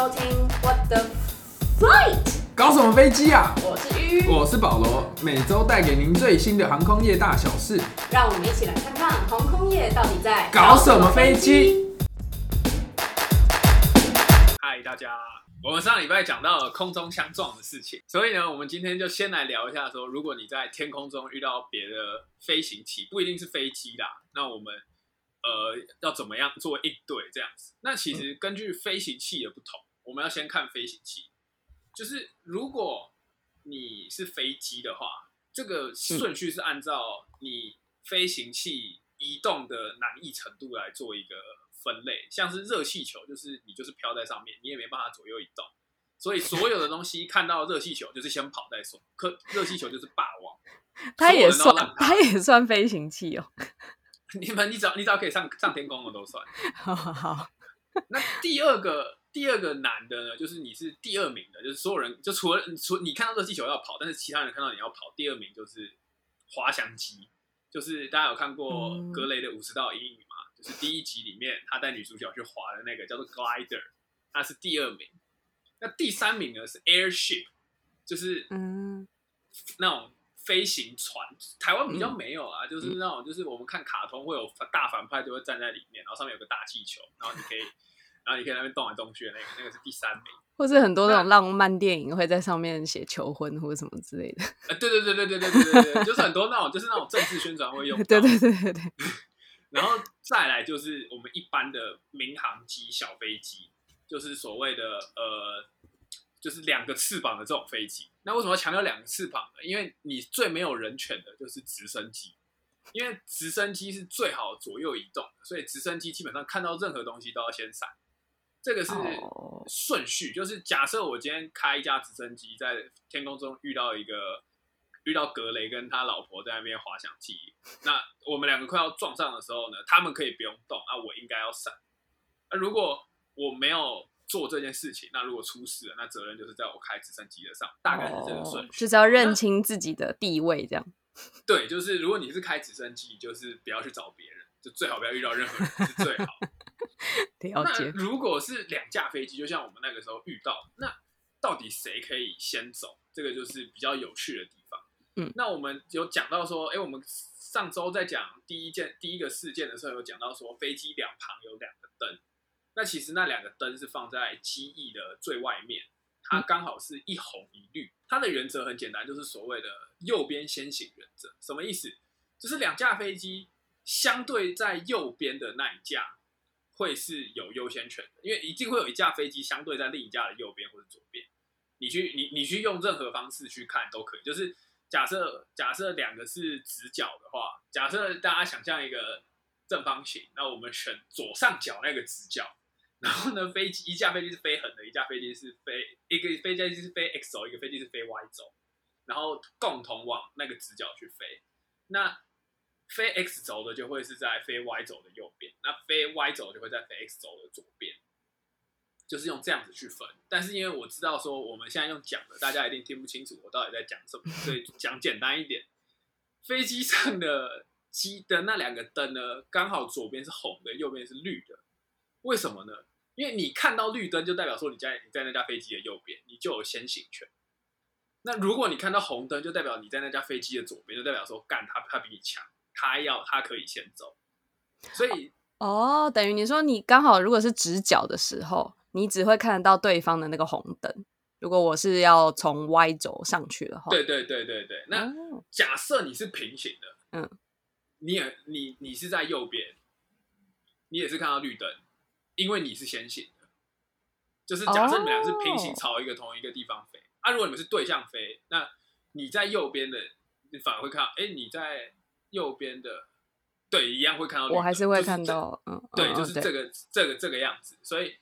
收听 What the Flight，搞什么飞机啊？我是鱼，我是保罗，每周带给您最新的航空业大小事。让我们一起来看看航空业到底在搞什么飞机？嗨，大家，我们上礼拜讲到了空中相撞的事情，所以呢，我们今天就先来聊一下说，如果你在天空中遇到别的飞行器，不一定是飞机啦，那我们呃要怎么样做应对这样子？那其实根据飞行器的不同，我们要先看飞行器，就是如果你是飞机的话，这个顺序是按照你飞行器移动的难易程度来做一个分类，像是热气球，就是你就是飘在上面，你也没办法左右移动，所以所有的东西看到热气球就是先跑再说，可热气球就是霸王，它也算所有人都让，它它也算飞行器哦。你们你只要你只要可以上上天空的都算。好好好，那第二个第二个难的呢，就是你是第二名的，就是所有人就除了除你看到热气球要跑，但是其他人看到你要跑，第二名就是滑翔机，就是大家有看过嗯格雷的五十道阴影吗？就是第一集里面他带女主角去滑的那个叫做 glider，他是第二名。那第三名呢是 airship，就是嗯，那种飞行船，台湾比较没有啊，就是那种就是我们看卡通会有大反派就会站在里面，然后上面有个大气球，然后你可以，然后你可以在那边动来动去的那个，那个是第三名。或是很多那种浪漫电影会在上面写求婚或者什么之类的。呃，对对对对对对对对对，就是很多那种就是那种政治宣传会用。对对对对对，然后再来就是我们一般的民航机、小飞机，就是所谓的呃，就是两个翅膀的这种飞机。那为什么要强调两个翅膀呢？因为你最没有人权的就是直升机，因为直升机是最好左右移动的，所以直升机基本上看到任何东西都要先闪。这个是哦顺序，就是假设我今天开一架直升机在天空中遇到一个遇到格雷跟他老婆在那边滑翔机，那我们两个快要撞上的时候呢，他们可以不用动啊，我应该要闪。那如果我没有做这件事情，那如果出事了，那责任就是在我开直升机的上，大概是这个顺哦序。就是要认清自己的地位，这样。对，就是如果你是开直升机，就是不要去找别人，就最好不要遇到任何人是最好。那了解。如果是两架飞机，就像我们那个时候遇到，那到底谁可以先走？这个就是比较有趣的地方。嗯，那我们有讲到说，哎、我们上周在讲第一件第一个事件的时候，有讲到说飞机两旁有两个灯，那其实那两个灯是放在机翼的最外面，它刚好是一红一绿。它的原则很简单，就是所谓的右边先行原则。什么意思？就是两架飞机相对在右边的那一架会是有优先权的，因为一定会有一架飞机相对在另一架的右边或者左边。你去你你去用任何方式去看都可以。就是假设假设两个是直角的话，假设大家想象一个正方形，那我们选左上角那个直角。然后呢，飞机一架飞机是飞横的，一架飞机是飞一个飞机是飞 x 轴，一个飞机是飞 y 轴，然后共同往那个直角去飞。那飞 x 轴的就会是在飞 y 轴的右边，那飞 y 轴就会在飞 x 轴的左边，就是用这样子去分。但是因为我知道说我们现在用讲的，大家一定听不清楚我到底在讲什么，所以讲简单一点。飞机上的机的那两个灯呢，刚好左边是红的，右边是绿的。为什么呢？因为你看到绿灯，就代表说你在你在那架飞机的右边，你就有先行权。那如果你看到红灯，就代表你在那架飞机的左边，就代表说干他他比你强，他要他可以先走。所以哦，等于你说你刚好如果是直角的时候，你只会看得到对方的那个红灯。如果我是要从 Y 轴上去的话，对对对对对，那哦。假设你是平行的，嗯，你也你你是在右边，你也是看到绿灯，因为你是先行的，就是假设你们俩是平行哦。朝一个同一个地方飞，啊，如果你们是对向飞，那你在右边的，你反而会看到，哎，你在右边的，对，一样会看到，我还是会看到，嗯，对，嗯就是这个这个这个样子，所以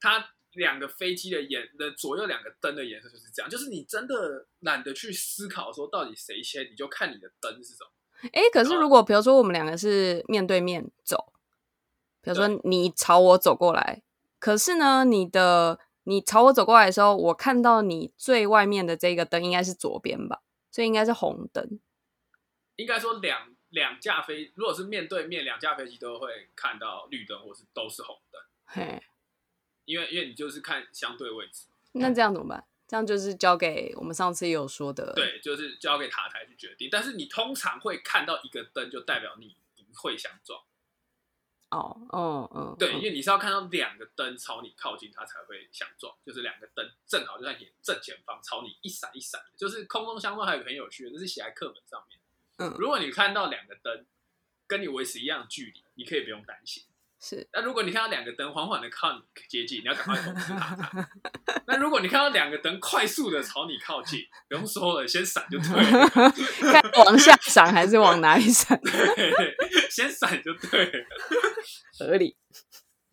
它两个飞机的颜的左右两个灯的颜色就是这样，就是你真的懒得去思考说到底谁先，你就看你的灯是什么。哎，可是如果比如说我们两个是面对面走，比如说你朝我走过来，可是呢，你的你朝我走过来的时候，我看到你最外面的这个灯应该是左边吧，所以应该是红灯。应该说两两架飞，如果是面对面，两架飞机都会看到绿灯或是都是红灯。嘿，因为因为你就是看相对位置，那这样怎么办？这样就是交给我们上次也有说的，，对，就是交给塔台去决定。但是你通常会看到一个灯，就代表你不会相撞。哦，哦嗯，对，嗯因为你是要看到两个灯朝你靠近，它才会相撞，就是两个灯正好就在你正前方朝你一闪一闪，就是空中相撞。还有个很有趣的，这是写在课本上面。嗯如果你看到两个灯跟你维持一样的距离，你可以不用担心。是那如果你看到两个灯缓缓的靠你接近，你要赶快通。那如果你看到两个灯快速的朝你靠近，不用说了，先闪就对了，看往下闪还是往哪里闪，对，先闪就对了，合理。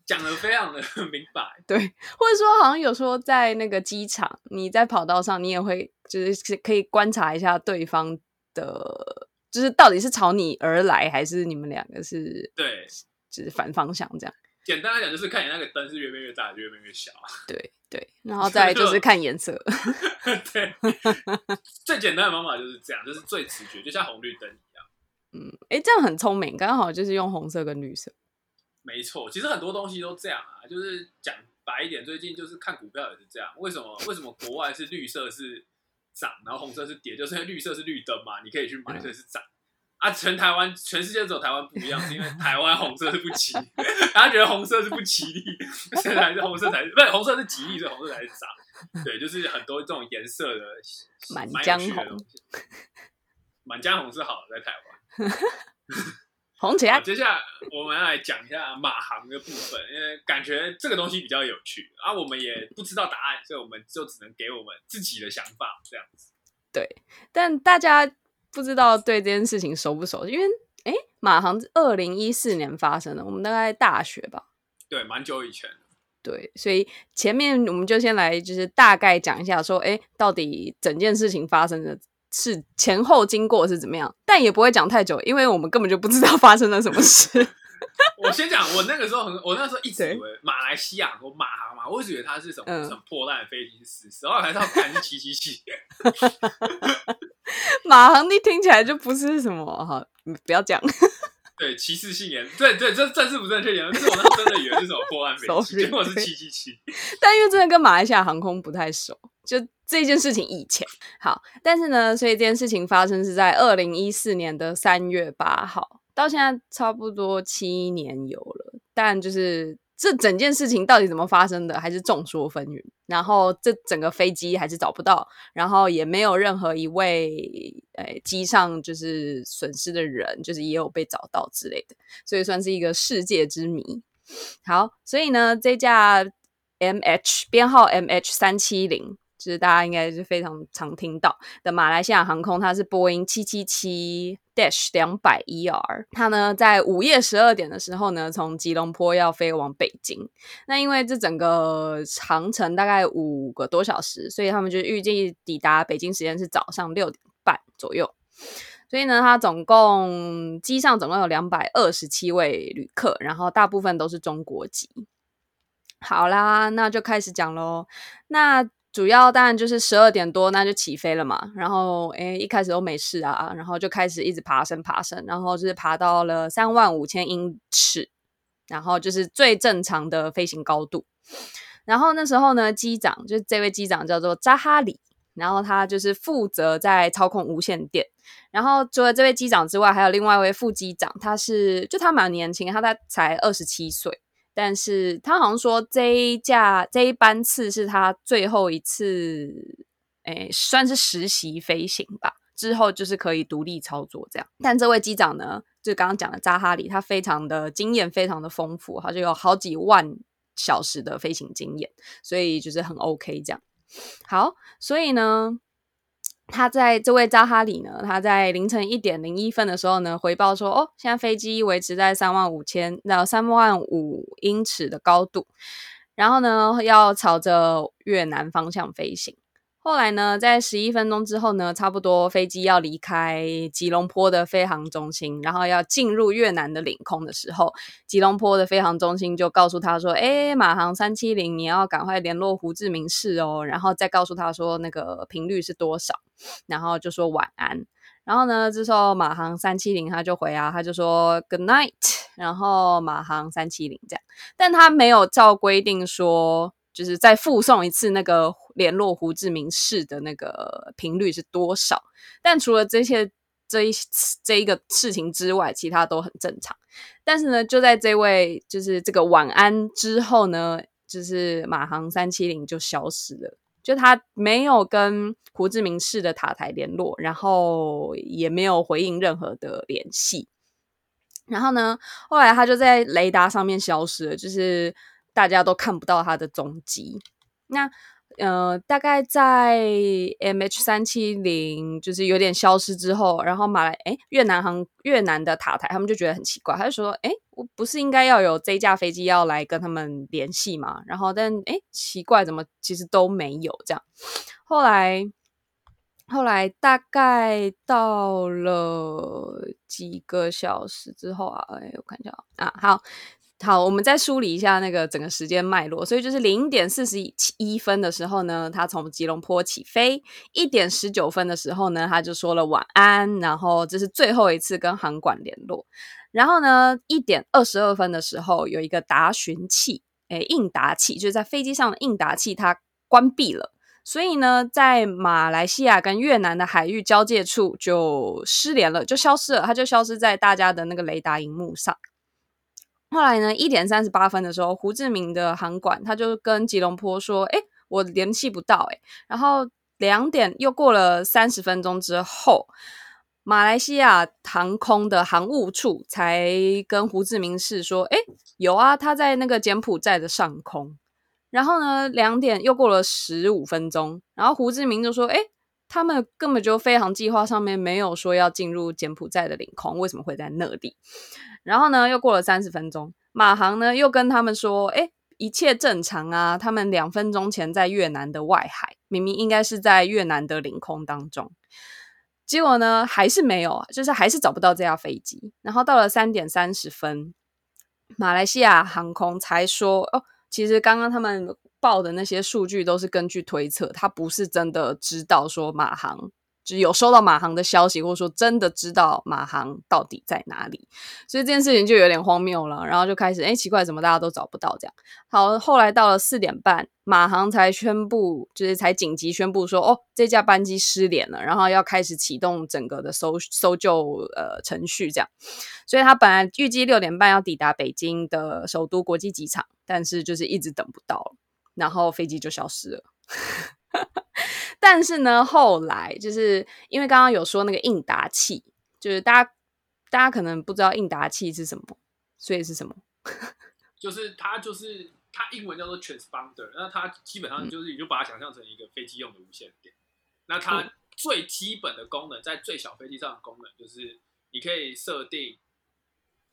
讲的非常的明白。对，或者说好像有说在那个机场，你在跑道上，你也会就是可以观察一下对方的，就是到底是朝你而来，还是你们两个是对，就是反方向这样。简单来讲就是看你那个灯是越变越大，越变越小啊。对对，然后再就是看颜色。对，最简单的方法就是这样，就是最直觉，就像红绿灯一样。嗯，哎，这样很聪明，刚好就是用红色跟绿色。没错，其实很多东西都这样啊，就是讲白一点，最近就是看股票也是这样。为什么？为什么国外是绿色是涨，然后红色是跌？就是因为绿色是绿灯嘛，你可以去买，嗯所以是涨。啊，全台湾、全世界只有台湾不一样，是因为台湾红色是不吉，大家觉得红色是不吉利，所以才是红色才是不是红色是吉利，所以红色才是涨。对，就是很多这种颜色的满江红。满江红是好的，在台湾。好，红起来，接下来我们要来讲一下马航的部分，因为感觉这个东西比较有趣啊，我们也不知道答案，所以我们就只能给我们自己的想法这样子。对但大家不知道对这件事情熟不熟，因为哎，马航二零一四年发生的，我们大概大学吧。对，蛮久以前的。对，所以前面我们就先来就是大概讲一下，说哎，到底整件事情发生的是前后经过是怎么样，但也不会讲太久，因为我们根本就不知道发生了什么事。我先讲，我那个时候很，我那时候一直以为马来西亚和马航嘛，我一直以为它是什么嗯很破烂的飞机失事，然后还是要看是七七七。马航你听起来就不是什么哈，你不要讲。对，歧视性言，对对，这政治不正确言论，就是我那时真的以为是什么破烂飞机 结果是七七七。但因为真的跟马来西亚航空不太熟，就这件事情以前好，但是呢，所以这件事情发生是在二零一四年的三月八号，到现在差不多七年有了，但就是这整件事情到底怎么发生的，还是众说纷纭。然后这整个飞机还是找不到，然后也没有任何一位呃机上就是损失的人，就是也有被找到之类的，所以算是一个世界之谜。好，所以呢，这架 M H 编号 M H 三七零，是大家应该是非常常听到的马来西亚航空，它是波音七七七 dash 两百 ER。它呢在午夜十二点的时候呢，从吉隆坡要飞往北京。那因为这整个航程大概五个多小时，所以他们就预计抵达北京时间是早上六点半左右。所以呢，它总共机上总共有两百二十七位旅客，然后大部分都是中国籍。好啦，那就开始讲喽。那主要当然就是十二点多，那就起飞了嘛。然后诶，一开始都没事啊，然后就开始一直爬升爬升，然后就是爬到了三万五千英尺，然后就是最正常的飞行高度。然后那时候呢，机长就是这位机长叫做扎哈里，然后他就是负责在操控无线电。然后除了这位机长之外，还有另外一位副机长，他是就他蛮年轻，他他才二十七岁。但是他好像说这一架这一班次是他最后一次，诶，算是实习飞行吧。之后就是可以独立操作这样。但这位机长呢，就刚刚讲的扎哈里，他非常的经验非常的丰富，他就有好几万小时的飞行经验，所以就是很 OK 这样。好，所以呢。他在这位扎哈里呢，他在凌晨一点零一分的时候呢，回报说，哦，现在飞机维持在三万五千到三万五英尺的高度，然后呢，要朝着越南方向飞行。后来呢，在十一分钟之后呢，差不多飞机要离开吉隆坡的飞航中心，然后要进入越南的领空的时候，吉隆坡的飞航中心就告诉他说：“哎，马航三七零，你要赶快联络胡志明市哦。”然后再告诉他说那个频率是多少，然后就说晚安。然后呢，这时候马航三七零他就回啊，他就说 Good night，然后马航三七零这样，但他没有照规定说，就是再附送一次那个联络胡志明市的那个频率是多少。但除了这些这一这一个事情之外，其他都很正常。但是呢，就在这位就是这个晚安之后呢，就是马航三七零就消失了。就他没有跟胡志明市的塔台联络，然后也没有回应任何的联系。然后呢，后来他就在雷达上面消失了，就是大家都看不到他的踪迹。那呃，大概在 M H 三七零就是有点消失之后，然后马来哎越南航越南的塔台他们就觉得很奇怪，他就说哎，我不是应该要有这架飞机要来跟他们联系吗？然后但哎奇怪，怎么其实都没有这样？后来后来大概到了几个小时之后啊，哎我看一下啊，好。好，我们再梳理一下那个整个时间脉络。所以就是零点四十一分的时候呢，他从吉隆坡起飞；一点十九分的时候呢，他就说了晚安，然后这是最后一次跟航管联络。然后呢，一点二十二分的时候，有一个答询器，诶，应答器，就是在飞机上的应答器，它关闭了。所以呢，在马来西亚跟越南的海域交界处就失联了，就消失了，它就消失在大家的那个雷达荧幕上。后来呢，一点三十八分的时候，胡志明的航管他就跟吉隆坡说：“哎，我联系不到。”哎，然后两点又过了三十分钟之后，马来西亚航空的航务处才跟胡志明市说：“哎，有啊，他在那个柬埔寨的上空。”然后呢，两点又过了十五分钟，然后胡志明就说：“哎，他们根本就飞航计划上面没有说要进入柬埔寨的领空，为什么会在那里？”然后呢，又过了三十分钟，马航呢又跟他们说：“哎，一切正常啊，他们两分钟前在越南的外海，明明应该是在越南的领空当中。”结果呢，还是没有，就是还是找不到这架飞机。然后到了三点三十分，马来西亚航空才说：“哦，其实刚刚他们报的那些数据都是根据推测，他不是真的知道说马航。”就有收到马航的消息，或者说真的知道马航到底在哪里，所以这件事情就有点荒谬了。然后就开始，哎，奇怪，怎么大家都找不到这样？好，后来到了四点半，马航才宣布，就是才紧急宣布说，哦，这架班机失联了，然后要开始启动整个的搜搜救呃程序这样。所以他本来预计六点半要抵达北京的首都国际机场，但是就是一直等不到，然后飞机就消失了。但是呢，后来就是因为刚刚有说那个应答器，就是大家大家可能不知道应答器是什么，所以是什么？就是它就是它英文叫做 transponder，那它基本上就是你就把它想象成一个飞机用的无线电。那它最基本的功能，在最小飞机上的功能就是你可以设定，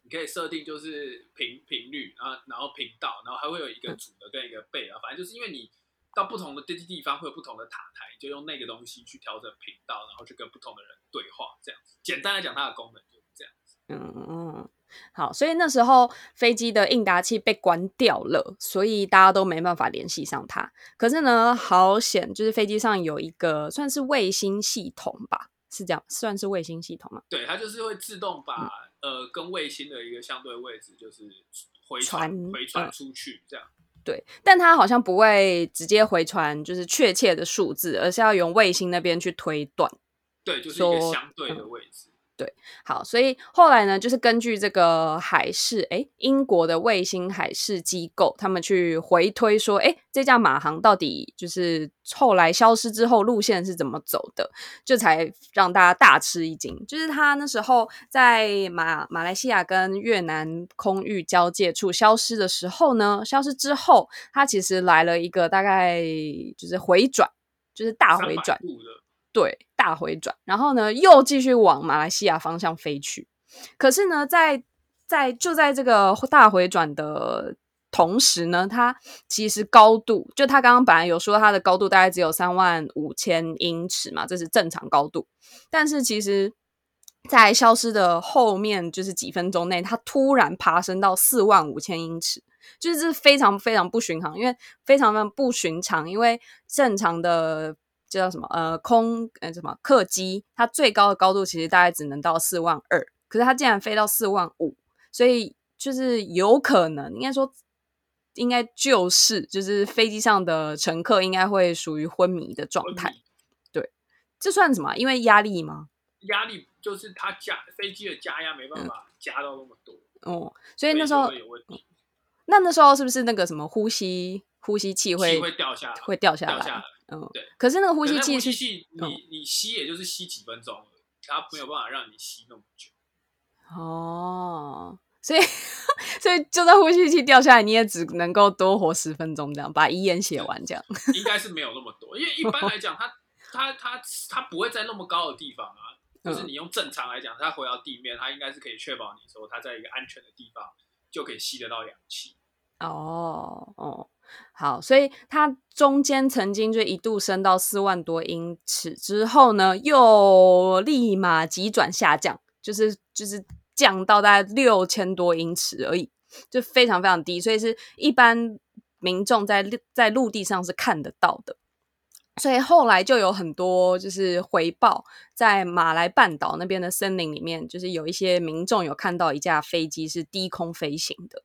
你可以设定就是频频率啊，然后频道，然后还会有一个主的跟一个备啊，反正就是因为你。到不同的地地方会有不同的塔台，就用那个东西去调整频道，然后去跟不同的人对话，这样子。简单来讲，它的功能就是这样子。嗯嗯，好，所以那时候飞机的应答器被关掉了，所以大家都没办法联系上它。可是呢，好险，就是飞机上有一个算是卫星系统吧，是这样，算是卫星系统吗？对，它就是会自动把呃跟卫星的一个相对位置，就是回传回传出去这样。对，但它好像不会直接回传，就是确切的数字，而是要用卫星那边去推断。对，就是一个相对的位置。对，好，所以后来呢，就是根据这个海事，哎，英国的卫星海事机构，他们去回推说，哎，这架马航到底就是后来消失之后路线是怎么走的，这才让大家大吃一惊。就是他那时候在马马来西亚跟越南空域交界处消失的时候呢，消失之后，他其实来了一个大概就是回转，就是大回转。对，大回转，然后呢，又继续往马来西亚方向飞去。可是呢，在在就在这个大回转的同时呢，它其实高度，就它刚刚本来有说它的高度大概只有三万五千英尺嘛，这是正常高度。但是其实，在消失的后面就是几分钟内，它突然爬升到四万五千英尺，就是这非常非常不寻常，因为非常非常不寻常，因为正常的。叫什么？呃，空呃什么客机，它最高的高度其实大概只能到四万二，可是它竟然飞到四万五，所以就是有可能，应该说应该就是就是飞机上的乘客应该会属于昏迷的状态。昏迷这算什么？因为压力吗？压力就是它加飞机的加压没办法加到那么多，哦，所以那时候那那时候是不是那个什么呼吸呼吸器会气会掉下来，会掉下来？嗯，对。可是那个呼吸器呼吸是器，你你吸也就是吸几分钟而已，它没有办法让你吸那么久。哦，所以所以就算呼吸器掉下来，你也只能够多活十分钟，这样把遗言写完，这样。应该是没有那么多，因为一般来讲，它它它它不会在那么高的地方啊。就是你用正常来讲，它回到地面，它应该是可以确保你说它在一个安全的地方就可以吸得到氧气。哦哦，好，所以它中间曾经就一度升到四万多英尺之后呢，又立马急转下降，就是就是降到大概六千多英尺而已，就非常非常低，所以是一般民众在在陆地上是看得到的。所以后来就有很多就是回报，在马来半岛那边的森林里面，就是有一些民众有看到一架飞机是低空飞行的，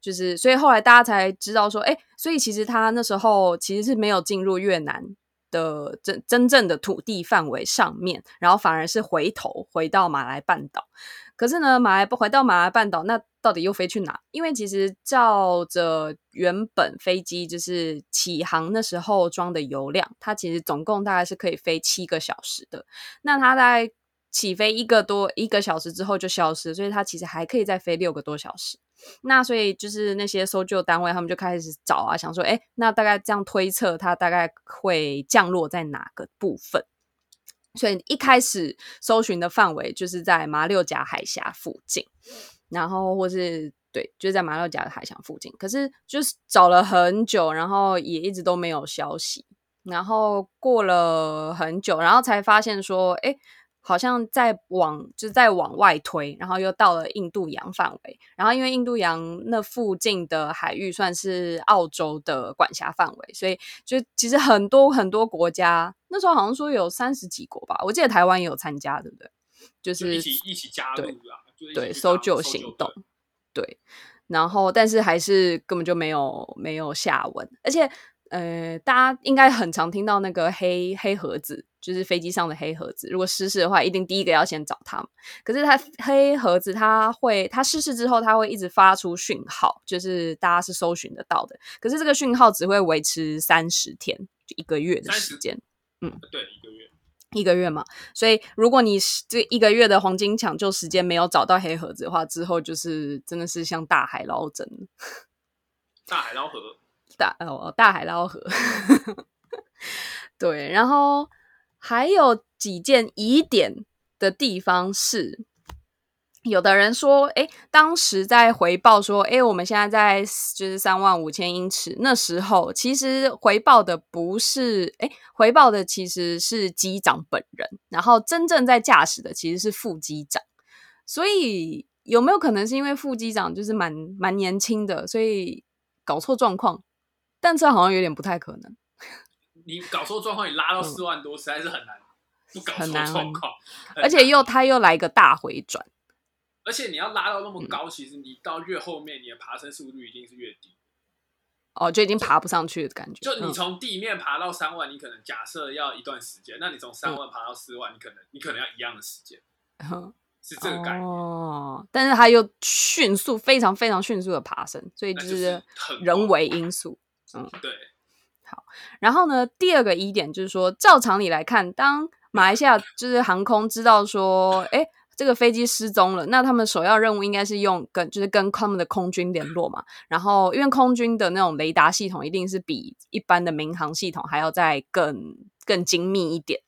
就是所以后来大家才知道说，哎，所以其实他那时候其实是没有进入越南的真真正的土地范围上面，然后反而是回头回到马来半岛。可是呢，马来不回到马来半岛，那到底又飞去哪？因为其实照着原本飞机就是起航那时候装的油量，它其实总共大概是可以飞七个小时的。那它在起飞一个多一个小时之后就消失，所以它其实还可以再飞六个多小时。那所以就是那些搜救单位，他们就开始找啊，想说，哎，那大概这样推测，它大概会降落在哪个部分？所以一开始搜寻的范围就是在马六甲海峡附近，然后或是对，就在马六甲海峡附近。可是就是找了很久，然后也一直都没有消息。然后过了很久，然后才发现说，哎，好像在往就是在往外推，然后又到了印度洋范围。然后因为印度洋那附近的海域算是澳洲的管辖范围，所以就其实很多很多国家那时候好像说有三十几国吧，我记得台湾也有参加，对不对？就就是一起一起加入啦，就是一起对搜救行动，对，然后但是还是根本就没有没有下文，而且呃，大家应该很常听到那个黑黑盒子，就是飞机上的黑盒子，如果失事的话，一定第一个要先找他们。可是它黑盒子它会，它失事之后，它会一直发出讯号，就是大家是搜寻得到的。可是这个讯号只会维持三十天，就一个月的30时间。嗯对，一个月。一个月嘛，所以如果你是这一个月的黄金抢救时间没有找到黑盒子的话，之后就是真的是像大海捞针，大海捞河，大哦大海捞河。对，然后还有几件疑点的地方是，有的人说，哎，当时在回报说，哎，我们现在在就是三万五千英尺，那时候其实回报的不是，哎，回报的其实是机长本人，然后真正在驾驶的其实是副机长，所以有没有可能是因为副机长就是蛮蛮年轻的，所以搞错状况？但这好像有点不太可能。你搞错状况，你拉到四万多，实在是很难，不搞很难状况。而且又他又来一个大回转，而且你要拉到那嗯么高，其实你到越后面，你的爬升速度一定是越低。哦，就已经爬不上去的感觉。嗯就你从地面爬到三万，你可能假设要一段时间，那你从三万爬到四万，你可能你可能要一样的时间，嗯是这个概念。哦，但是它又迅速，非常非常迅速的爬升，所以就是人为因素。对，好然后呢，第二个疑点就是说，照常理来看，当马来西亚就是航空知道说，哎，这个飞机失踪了，那他们首要任务应该是用跟就是跟他们的空军联络嘛。然后，因为空军的那种雷达系统一定是比一般的民航系统还要再更更精密一点，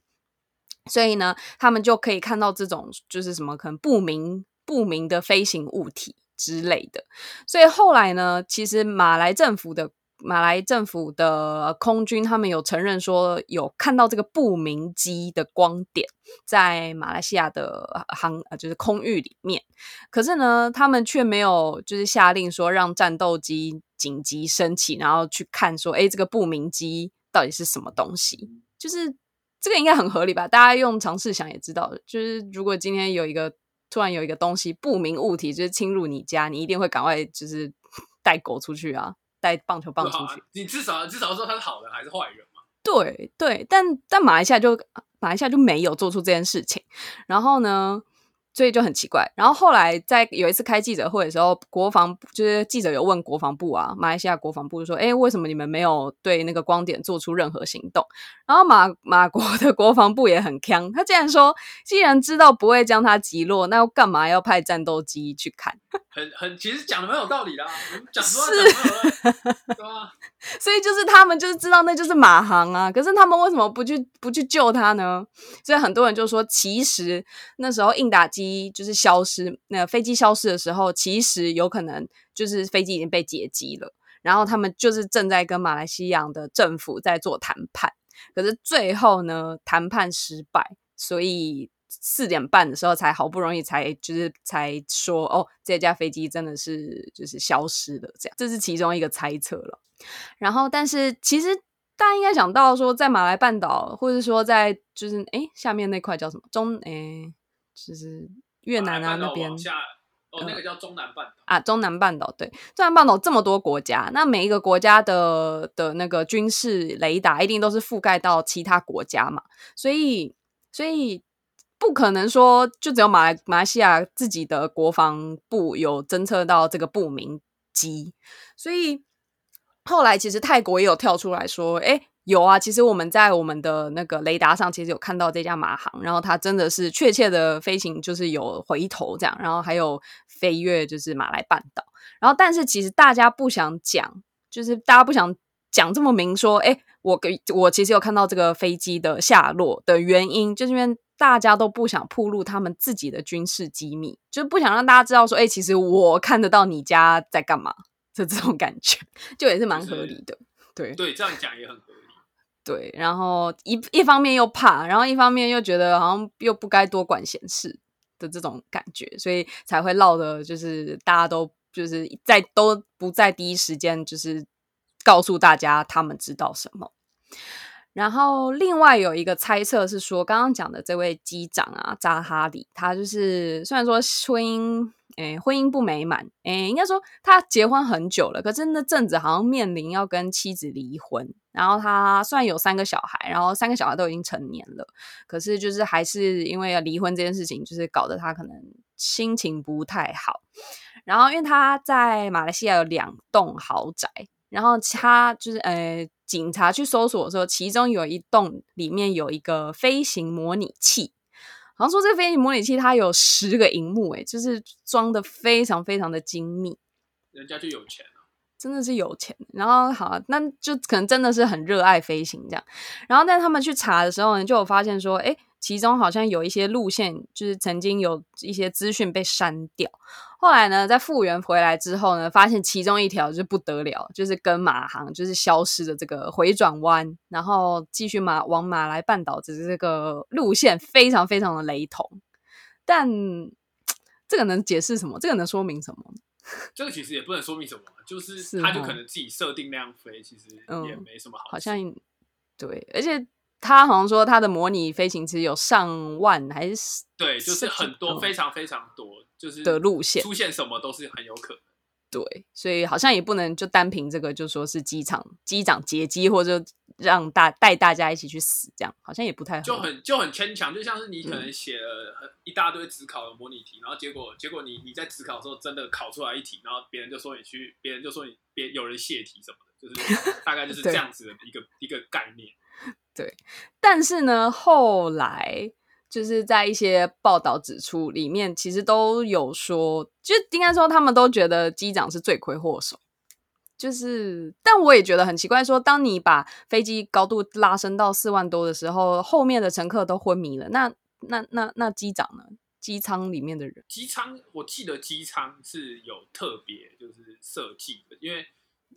所以呢，他们就可以看到这种就是什么可能不明不明的飞行物体之类的。所以后来呢，其实马来政府的马来政府的空军，他们有承认说有看到这个不明机的光点在马来西亚的航就是空域里面，可是呢，他们却没有就是下令说让战斗机紧急升起，然后去看说，哎，这个不明机到底是什么东西？就是这个应该很合理吧？大家用常识想也知道，就是如果今天有一个突然有一个东西不明物体就是侵入你家，你一定会赶快就是 带狗出去啊，带棒球棒出去。你至少至少说他是好人还是坏人嘛？对对，但但马来西亚就马来西亚就没有做出这件事情，然后呢，所以就很奇怪。然后后来在有一次开记者会的时候，国防部就是记者有问国防部啊，马来西亚国防部说：“哎，为什么你们没有对那个光点做出任何行动？”然后马马国的国防部也很强，他竟然说：“既然知道不会将它击落，那又干嘛要派战斗机去看？”很很，其实讲的蛮有道理的、啊，讲实话是讲得蛮有道理，对吧？所以就是他们就是知道那就是马航啊，可是他们为什么不去不去救他呢？所以很多人就说，其实那时候应打机就是消失，那飞机消失的时候，其实有可能就是飞机已经被劫机了，然后他们就是正在跟马来西亚的政府在做谈判，可是最后呢，谈判失败，所以。四点半的时候才好不容易才就是才说哦，这架飞机真的是就是消失了，这样这是其中一个猜测了。然后，但是其实大家应该想到说，在马来半岛，或者说在就是哎下面那块叫什么中哎，就是越南啊那边下哦，那个叫中南半岛。啊，中南半岛对，中南半岛这么多国家，那每一个国家的的那个军事雷达一定都是覆盖到其他国家嘛，所以所以不可能说就只有马来马来西亚自己的国防部有侦测到这个不明机，所以后来其实泰国也有跳出来说，哎。有啊，其实我们在我们的那个雷达上，其实有看到这架马航，然后它真的是确切的飞行，就是有回头这样，然后还有飞越就是马来半岛，然后但是其实大家不想讲，就是大家不想讲这么明说，哎，我给我其实有看到这个飞机的下落的原因，就是因为大家都不想暴露他们自己的军事机密，就是不想让大家知道说，哎，其实我看得到你家在干嘛的这种感觉，就也是蛮合理的，对对，这样讲也很合理。对，然后一一方面又怕，然后一方面又觉得好像又不该多管闲事的这种感觉，所以才会闹的，就是大家都就是在都不在第一时间，就是告诉大家他们知道什么。然后另外有一个猜测是说，刚刚讲的这位机长啊，扎哈里，他就是虽然说婚姻。诶，婚姻不美满。诶，应该说他结婚很久了，可是那阵子好像面临要跟妻子离婚。然后他虽然有三个小孩，然后三个小孩都已经成年了，可是就是还是因为要离婚这件事情，就是搞得他可能心情不太好。然后因为他在马来西亚有两栋豪宅，然后他就是呃，警察去搜索的时候，其中有一栋里面有一个飞行模拟器。好像说这个飞行模拟器它有十个荧幕，诶，就是装的非常非常的精密，人家就有钱了，真的是有钱。然后好，那就可能真的是很热爱飞行这样。然后但他们去查的时候呢，就有发现说，哎，其中好像有一些路线，就是曾经有一些资讯被删掉。后来呢，在复原回来之后呢，发现其中一条就不得了，就是跟马航就是消失的这个回转弯，然后继续马往马来半岛的这个路线非常非常的雷同。但 这个能解释什么？这个能说明什么？这个其实也不能说明什么，就是他就可能自己设定那样飞，其实嗯也没什么好。好像对，而且他好像说他的模拟飞行其实有上万还是对，就是很多嗯非常非常多，就是的路线出现什么都是很有可能。对，所以好像也不能就单凭这个就说是机场机长劫机，或者让大带大家一起去死，这样好像也不太好就很就很牵强，就像是你可嗯能写了很一大堆职考的模拟题，然后结果结果你你在职考的时候真的考出来一题，然后别人就说你去，别人就说你别有人泄题什么的，就是大概就是 这样子的一个一个概念。对但是呢，后来就是在一些报道指出，里面其实都有说，就应该说他们都觉得机长是罪魁祸首。就是，但我也觉得很奇怪说当你把飞机高度拉升到四万多的时候，后面的乘客都昏迷了，那那那那机长呢？机舱里面的人，机舱，我记得机舱是有特别就是设计的，因为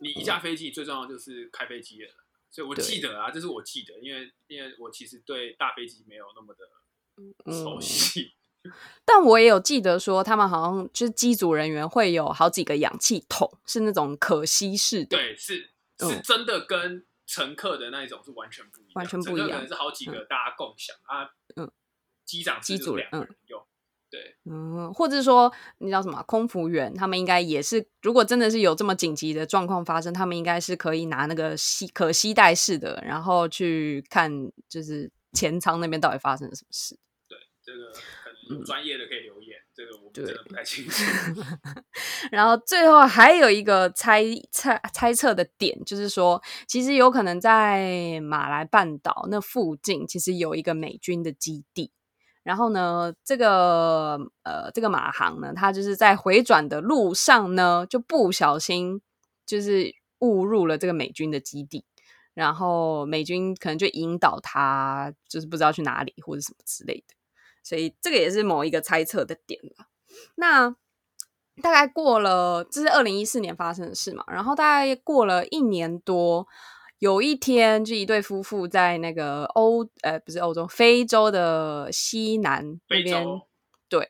你一架飞机最重要就是开飞机的人，所以我记得啊，这是我记得，因为因为我其实对大飞机没有那么的熟嗯，悉，但我也有记得说，他们好像就是机组人员会有好几个氧气筒，是那种可吸式的，对，是嗯。是真的跟乘客的那一种是完全不一样，完全不一样可能是好几个大家共享啊，嗯，机长机组人两个人用，对，嗯，或者说你知道什么空服员，他们应该也是，如果真的是有这么紧急的状况发生，他们应该是可以拿那个吸可吸带式的，然后去看就是前舱那边到底发生了什么事。对，这个可能专业的可以留言，这个我们对真的不太清楚。然后最后还有一个猜猜猜测的点，就是说，其实有可能在马来半岛那附近，其实有一个美军的基地。然后呢，这个呃，这个马航呢，它就是在回转的路上呢，就不小心就是误入了这个美军的基地，然后美军可能就引导他，就是不知道去哪里或者什么之类的，所以这个也是某一个猜测的点了。那大概过了，这是二零一四年发生的事嘛，然后大概过了一年多。有一天，就一对夫妇在那个欧呃不是欧洲，非洲的西南那边，对，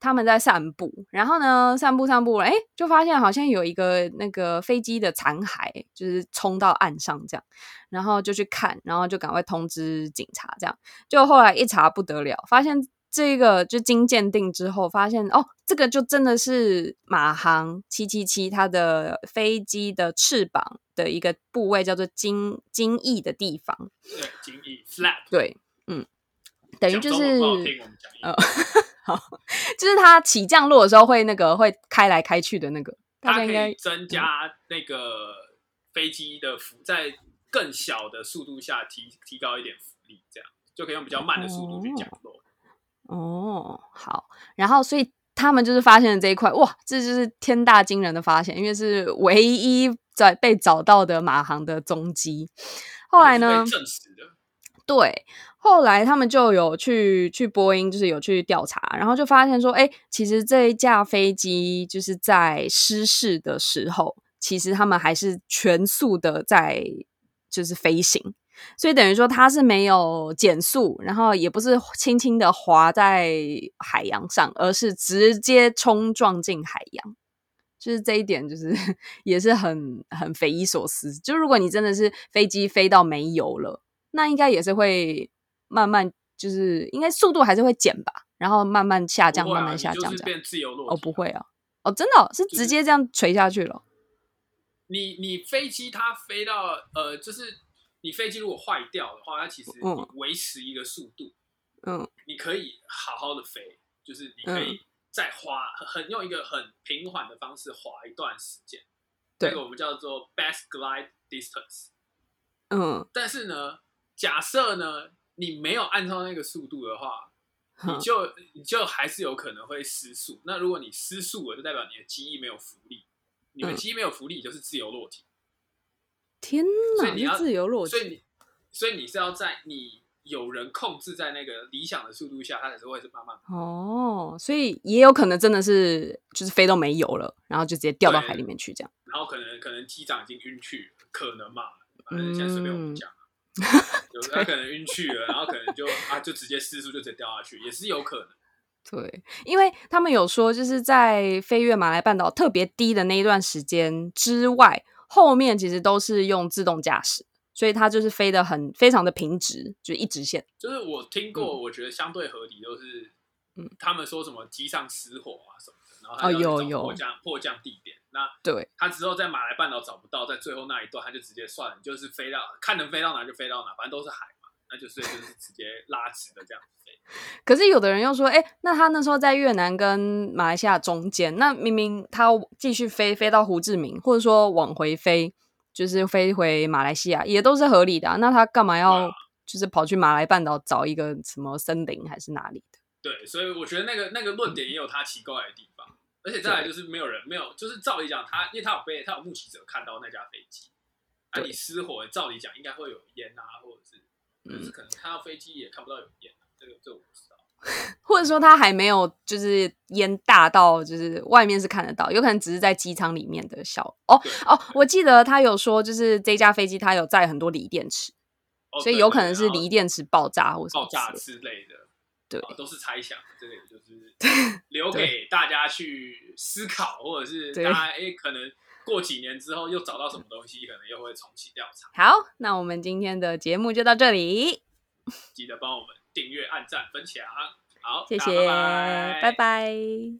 他们在散步，然后呢，散步散步，哎，就发现好像有一个那个飞机的残骸，就是冲到岸上这样，然后就去看，然后就赶快通知警察，这样，就后来一查不得了，发现这个就经鉴定之后，发现哦，这个就真的是马航七七七它的飞机的翅膀的一个部位，叫做襟襟翼的地方。对，金翼 flap，对，嗯，等于就是呃，好，就是它起降落的时候会那个会开来开去的那个，大它可家应该以增加那个飞机的浮，在更小的速度下提提高一点浮力，这样就可以用比较慢的速度去降落。哦，好，然后所以他们就是发现了这一块，哇，这就是天大惊人的发现，因为是唯一在被找到的马航的踪迹。后来呢，证实的，对，后来他们就有去去波音，就是有去调查，然后就发现说，哎，其实这一架飞机就是在失事的时候，其实他们还是全速的在就是飞行，所以等于说它是没有减速，然后也不是轻轻的滑在海洋上，而是直接冲撞进海洋。就是这一点，就是 也是很很匪夷所思。就如果你真的是飞机飞到没油了，那应该也是会慢慢，就是应该速度还是会减吧，然后慢慢下降，啊慢慢下降变自由落体。哦，不会啊，哦，真的哦、是就是直接这样垂下去了。你你飞机它飞到呃，就是你飞机如果坏掉的话，它其实维持一个速度，嗯。你可以好好的飞，就是你可以再滑很很用一个很平缓的方式滑一段时间，对。这个我们叫做 best glide distance。嗯，但是呢，假设呢你没有按照那个速度的话，你就你就还是有可能会失速。那如果你失速了，就代表你的机翼没有浮力，你的嗯。机翼没有浮力，就是自由落体。天哪，所以你要是自由落体。所以你，所以你是要在你有人控制在那个理想的速度下，它才是会是慢慢哦，所以也有可能真的是就是飞到没油了，然后就直接掉到海里面去这样。然后可能可能机长已经晕去，可能嘛，反正现在随便我们讲有他 可能晕去了，然后可能就啊就直接失速就直接掉下去，也是有可能。对，因为他们有说，就是在飞越马来半岛特别低的那一段时间之外，后面其实都是用自动驾驶，所以它就是飞得很非常的平直，就一直线。就是我听过，我觉得相对合理，都是嗯他们说什么机上失火啊什么的，然后有有迫降迫降地点，那对，他之后在马来半岛找不到，在最后那一段他就直接算了，就是飞到看能飞到哪就飞到哪，反正都是海嘛，那就所以就是直接拉直的这样飞。可是有的人又说，哎、那他那时候在越南跟马来西亚中间，那明明他继续飞飞到胡志明，或者说往回飞，就是飞回马来西亚，也都是合理的、啊。那他干嘛要啊。就是跑去马来半岛找一个什么森林还是哪里的？对，所以我觉得那个那个论点也有它奇怪的地方，而且再来就是没有人没有，就是照理讲他，因为他有被他有目击者看到那架飞机，啊，你失火，照理讲应该会有烟啊，或者是，可是可能看到飞机也看不到有烟、啊，这个这个我不知道。或者说他还没有就是烟大到就是外面是看得到，有可能只是在机舱里面的小哦哦，我记得他有说就是这架飞机它有载很多锂电池，哦所以有可能是锂电池爆炸或爆炸之类的对啊都是猜想，这个也就是 留给大家去思考，或者是大家哎可能过几年之后又找到什么东西，可能又会重启调查，好，那我们今天的节目就到这里。记得帮我们订阅、按赞、分享。好，谢谢，拜拜拜